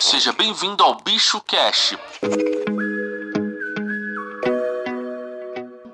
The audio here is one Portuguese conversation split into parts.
Seja bem-vindo ao Bicho Cash.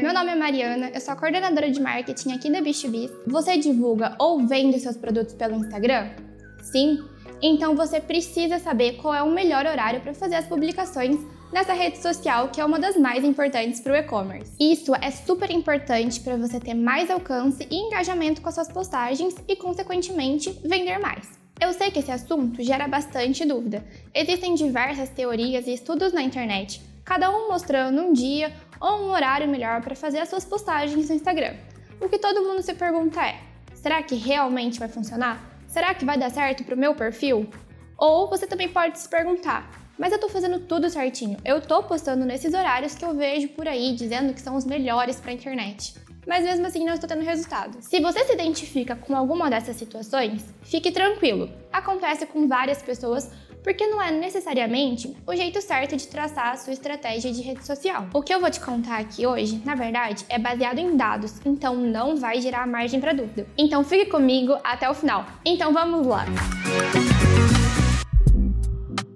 Meu nome é Mariana, eu sou a coordenadora de marketing aqui da Bicho Bis. Você divulga ou vende seus produtos pelo Instagram? Sim? Então você precisa saber qual é o melhor horário para fazer as publicações nessa rede social que é uma das mais importantes para o e-commerce. Isso é super importante para você ter mais alcance e engajamento com as suas postagens e, consequentemente, vender mais. Eu sei que esse assunto gera bastante dúvida. Existem diversas teorias e estudos na internet, cada um mostrando um dia ou um horário melhor para fazer as suas postagens no Instagram. O que todo mundo se pergunta é: será que realmente vai funcionar? Será que vai dar certo para o meu perfil? Ou você também pode se perguntar: mas eu tô fazendo tudo certinho. Eu tô postando nesses horários que eu vejo por aí dizendo que são os melhores para a internet. Mas mesmo assim não estou tendo resultado. Se você se identifica com alguma dessas situações, fique tranquilo. Acontece com várias pessoas porque não é necessariamente o jeito certo de traçar a sua estratégia de rede social. O que eu vou te contar aqui hoje, na verdade, é baseado em dados, então não vai gerar margem para dúvida. Então fique comigo até o final. Então vamos lá.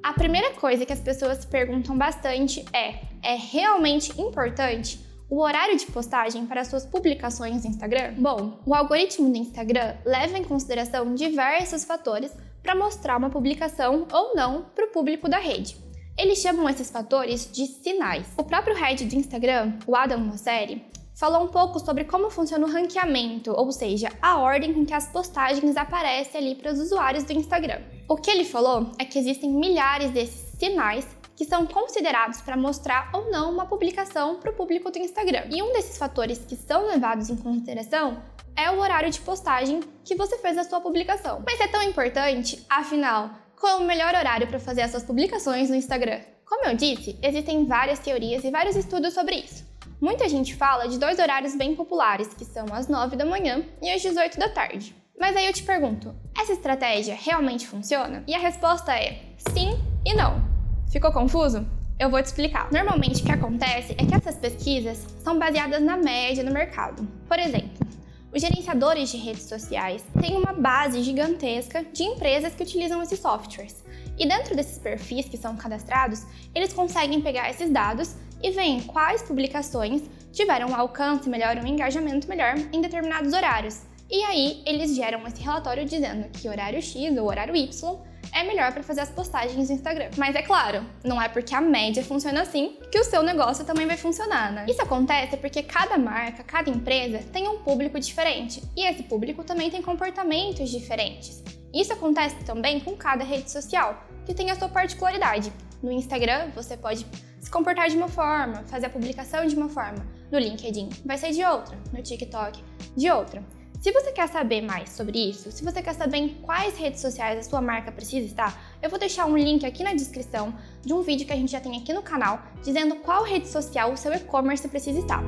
A primeira coisa que as pessoas perguntam bastante é: é realmente importante o horário de postagem para suas publicações no Instagram? Bom, o algoritmo do Instagram leva em consideração diversos fatores para mostrar uma publicação ou não para o público da rede. Eles chamam esses fatores de sinais. O próprio head do Instagram, o Adam Mosseri, falou um pouco sobre como funciona o ranqueamento, ou seja, a ordem com que as postagens aparecem ali para os usuários do Instagram. O que ele falou é que existem milhares desses sinais que são considerados para mostrar ou não uma publicação para o público do Instagram. E um desses fatores que são levados em consideração é o horário de postagem que você fez a sua publicação. Mas é tão importante, afinal, qual é o melhor horário para fazer as suas publicações no Instagram? Como eu disse, existem várias teorias e vários estudos sobre isso. Muita gente fala de dois horários bem populares, que são às 9 da manhã e às 18 da tarde. Mas aí eu te pergunto, essa estratégia realmente funciona? E a resposta é sim e não. Ficou confuso? Eu vou te explicar. Normalmente o que acontece é que essas pesquisas são baseadas na média no mercado. Por exemplo, os gerenciadores de redes sociais têm uma base gigantesca de empresas que utilizam esses softwares. E dentro desses perfis que são cadastrados, eles conseguem pegar esses dados e veem quais publicações tiveram um alcance melhor, um engajamento melhor em determinados horários. E aí eles geram esse relatório dizendo que horário X ou horário Y é melhor para fazer as postagens no Instagram. Mas é claro, não é porque a média funciona assim que o seu negócio também vai funcionar, né? Isso acontece porque cada marca, cada empresa tem um público diferente e esse público também tem comportamentos diferentes. Isso acontece também com cada rede social, que tem a sua particularidade. No Instagram, você pode se comportar de uma forma, fazer a publicação de uma forma. No LinkedIn, vai ser de outra. No TikTok, de outra. Se você quer saber mais sobre isso, se você quer saber em quais redes sociais a sua marca precisa estar, eu vou deixar um link aqui na descrição de um vídeo que a gente já tem aqui no canal dizendo qual rede social o seu e-commerce precisa estar.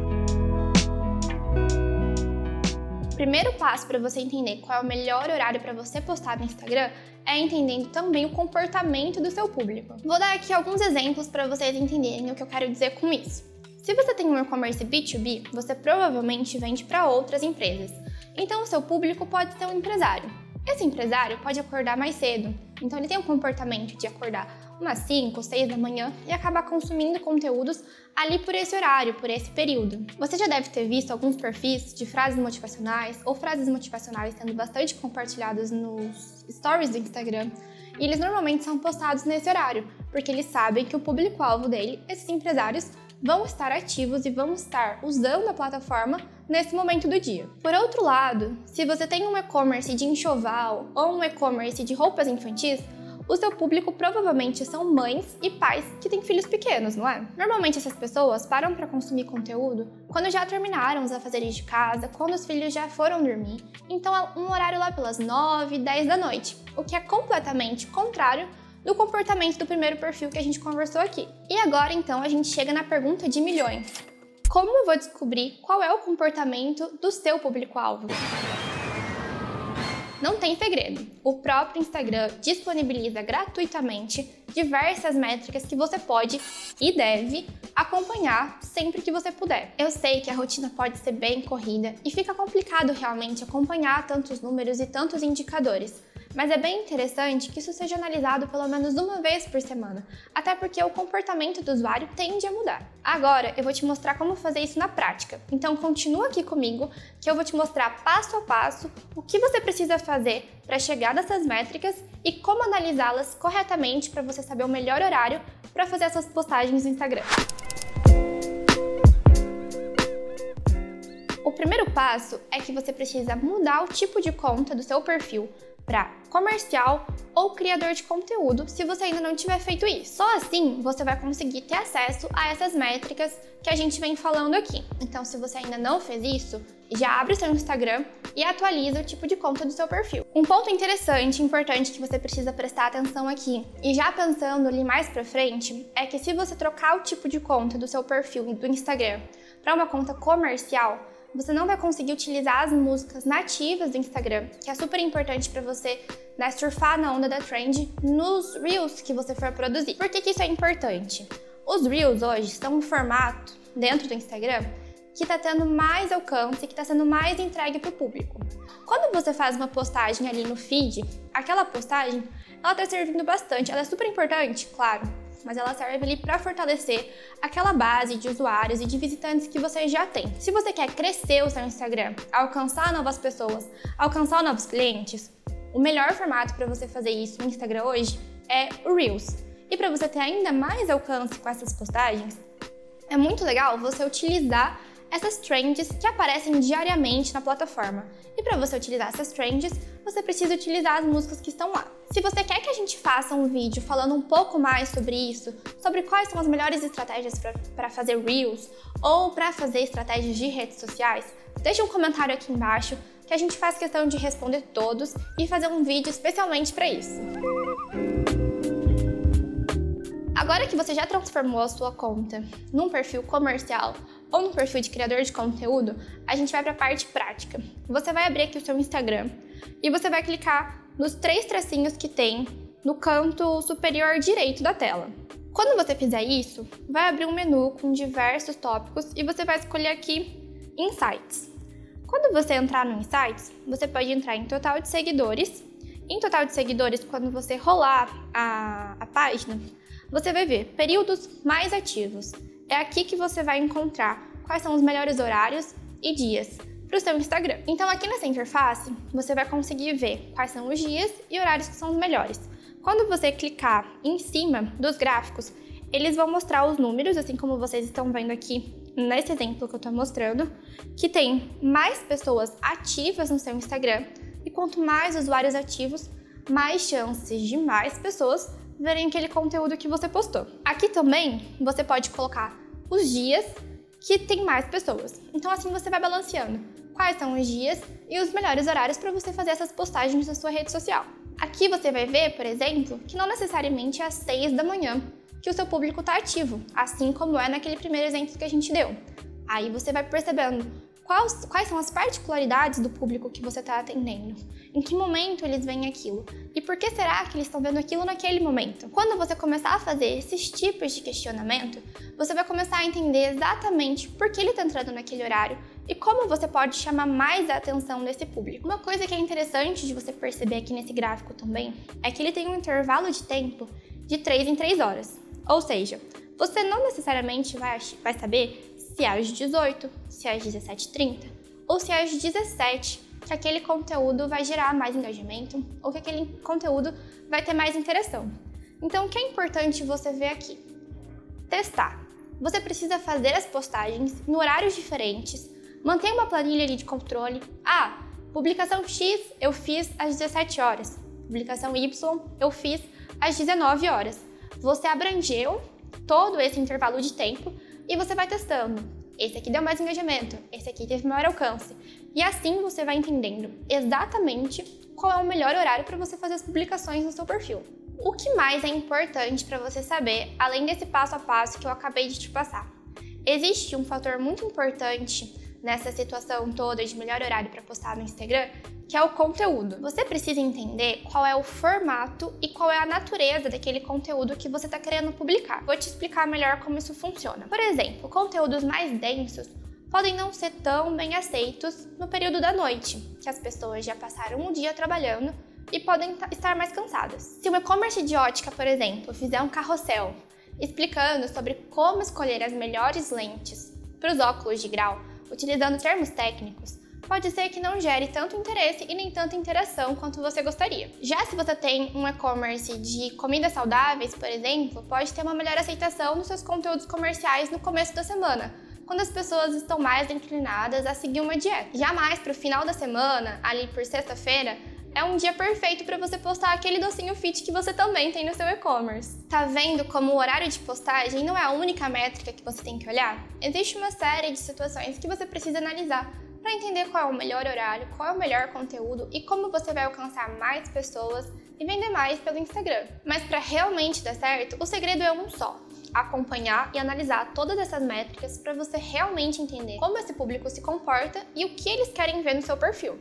O primeiro passo para você entender qual é o melhor horário para você postar no Instagram é entendendo também o comportamento do seu público. Vou dar aqui alguns exemplos para vocês entenderem o que eu quero dizer com isso. Se você tem um e-commerce B2B, você provavelmente vende para outras empresas. Então, o seu público pode ser um empresário. Esse empresário pode acordar mais cedo, então ele tem um comportamento de acordar umas 5, 6 da manhã e acabar consumindo conteúdos ali por esse horário, por esse período. Você já deve ter visto alguns perfis de frases motivacionais ou frases motivacionais sendo bastante compartilhados nos stories do Instagram. E eles normalmente são postados nesse horário, porque eles sabem que o público-alvo dele, esses empresários, vão estar ativos e vão estar usando a plataforma nesse momento do dia. Por outro lado, se você tem um e-commerce de enxoval ou um e-commerce de roupas infantis, o seu público provavelmente são mães e pais que têm filhos pequenos, não é? Normalmente essas pessoas param para consumir conteúdo quando já terminaram os afazeres de casa, quando os filhos já foram dormir, então é um horário lá pelas 9, 10 da noite, o que é completamente contrário do comportamento do primeiro perfil que a gente conversou aqui. E agora então a gente chega na pergunta de milhões. Como eu vou descobrir qual é o comportamento do seu público-alvo? Não tem segredo. O próprio Instagram disponibiliza gratuitamente diversas métricas que você pode e deve acompanhar sempre que você puder. Eu sei que a rotina pode ser bem corrida e fica complicado realmente acompanhar tantos números e tantos indicadores. Mas é bem interessante que isso seja analisado pelo menos uma vez por semana, até porque o comportamento do usuário tende a mudar. Agora eu vou te mostrar como fazer isso na prática. Então continua aqui comigo que eu vou te mostrar passo a passo o que você precisa fazer para chegar nessas métricas e como analisá-las corretamente para você saber o melhor horário para fazer essas postagens no Instagram. O primeiro passo é que você precisa mudar o tipo de conta do seu perfil para comercial ou criador de conteúdo, se você ainda não tiver feito isso. Só assim você vai conseguir ter acesso a essas métricas que a gente vem falando aqui. Então, se você ainda não fez isso, já abre o seu Instagram e atualiza o tipo de conta do seu perfil. Um ponto interessante, importante que você precisa prestar atenção aqui, e já pensando ali mais para frente, é que se você trocar o tipo de conta do seu perfil do Instagram para uma conta comercial, você não vai conseguir utilizar as músicas nativas do Instagram, que é super importante para você né, surfar na onda da trend nos Reels que você for produzir. Por que, que isso é importante? Os Reels hoje são um formato dentro do Instagram que está tendo mais alcance, que está sendo mais entregue para o público. Quando você faz uma postagem ali no feed, aquela postagem ela está servindo bastante, ela é super importante, claro, mas ela serve ali para fortalecer aquela base de usuários e de visitantes que você já tem. Se você quer crescer o seu Instagram, alcançar novas pessoas, alcançar novos clientes, o melhor formato para você fazer isso no Instagram hoje é o Reels. E para você ter ainda mais alcance com essas postagens, é muito legal você utilizar essas trends que aparecem diariamente na plataforma. E para você utilizar essas trends, você precisa utilizar as músicas que estão lá. Se você quer que a gente faça um vídeo falando um pouco mais sobre isso, sobre quais são as melhores estratégias para fazer Reels ou para fazer estratégias de redes sociais, deixe um comentário aqui embaixo que a gente faz questão de responder todos e fazer um vídeo especialmente para isso. Agora que você já transformou a sua conta num perfil comercial ou num perfil de criador de conteúdo, a gente vai para a parte prática. Você vai abrir aqui o seu Instagram e você vai clicar nos três tracinhos que tem no canto superior direito da tela. Quando você fizer isso, vai abrir um menu com diversos tópicos e você vai escolher aqui Insights. Quando você entrar no Insights, você pode entrar em total de seguidores. Em total de seguidores, quando você rolar a, a página, você vai ver períodos mais ativos. É aqui que você vai encontrar quais são os melhores horários e dias para o seu Instagram. Então, aqui nessa interface, você vai conseguir ver quais são os dias e horários que são os melhores. Quando você clicar em cima dos gráficos, eles vão mostrar os números, assim como vocês estão vendo aqui nesse exemplo que eu estou mostrando, que tem mais pessoas ativas no seu Instagram e quanto mais usuários ativos, mais chances de mais pessoas verem aquele conteúdo que você postou. Aqui também você pode colocar os dias que tem mais pessoas. Então assim você vai balanceando quais são os dias e os melhores horários para você fazer essas postagens na sua rede social. Aqui você vai ver, por exemplo, que não necessariamente é às 6 da manhã que o seu público está ativo, assim como é naquele primeiro exemplo que a gente deu. Aí você vai percebendo Quais, quais são as particularidades do público que você está atendendo? Em que momento eles veem aquilo? E por que será que eles estão vendo aquilo naquele momento? Quando você começar a fazer esses tipos de questionamento, você vai começar a entender exatamente por que ele está entrando naquele horário e como você pode chamar mais a atenção desse público. Uma coisa que é interessante de você perceber aqui nesse gráfico também é que ele tem um intervalo de tempo de 3 em 3 horas. Ou seja, você não necessariamente vai, vai saber se é às 18, se é às 17h30 ou se é às 17 que aquele conteúdo vai gerar mais engajamento ou que aquele conteúdo vai ter mais interação. Então, o que é importante você ver aqui? Testar. Você precisa fazer as postagens em horários diferentes, manter uma planilha ali de controle. Ah, publicação X eu fiz às 17 horas, publicação Y eu fiz às 19 horas. Você abrangeu todo esse intervalo de tempo e você vai testando. Esse aqui deu mais engajamento, esse aqui teve maior alcance. E assim você vai entendendo exatamente qual é o melhor horário para você fazer as publicações no seu perfil. O que mais é importante para você saber, além desse passo a passo que eu acabei de te passar? Existe um fator muito importante nessa situação toda de melhor horário para postar no Instagram, que é o conteúdo. Você precisa entender qual é o formato e qual é a natureza daquele conteúdo que você está querendo publicar. Vou te explicar melhor como isso funciona. Por exemplo, conteúdos mais densos podem não ser tão bem aceitos no período da noite, que as pessoas já passaram um dia trabalhando, e podem estar mais cansadas. Se o e-commerce de ótica, por exemplo, fizer um carrossel explicando sobre como escolher as melhores lentes para os óculos de grau, utilizando termos técnicos, pode ser que não gere tanto interesse e nem tanta interação quanto você gostaria. Já se você tem um e-commerce de comidas saudáveis, por exemplo, pode ter uma melhor aceitação nos seus conteúdos comerciais no começo da semana, quando as pessoas estão mais inclinadas a seguir uma dieta. Jamais para o final da semana, ali por sexta-feira, é um dia perfeito para você postar aquele docinho fit que você também tem no seu e-commerce. Tá vendo como o horário de postagem não é a única métrica que você tem que olhar? Existe uma série de situações que você precisa analisar para entender qual é o melhor horário, qual é o melhor conteúdo e como você vai alcançar mais pessoas e vender mais pelo Instagram. Mas para realmente dar certo, o segredo é um só: acompanhar e analisar todas essas métricas para você realmente entender como esse público se comporta e o que eles querem ver no seu perfil.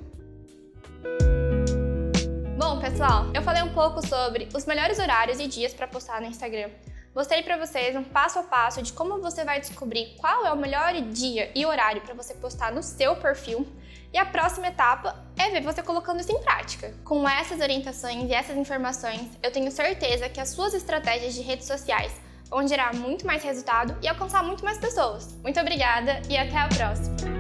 Bom, pessoal, eu falei um pouco sobre os melhores horários e dias para postar no Instagram. Mostrei para vocês um passo a passo de como você vai descobrir qual é o melhor dia e horário para você postar no seu perfil. E a próxima etapa é ver você colocando isso em prática. Com essas orientações e essas informações, eu tenho certeza que as suas estratégias de redes sociais vão gerar muito mais resultado e alcançar muito mais pessoas. Muito obrigada e até a próxima!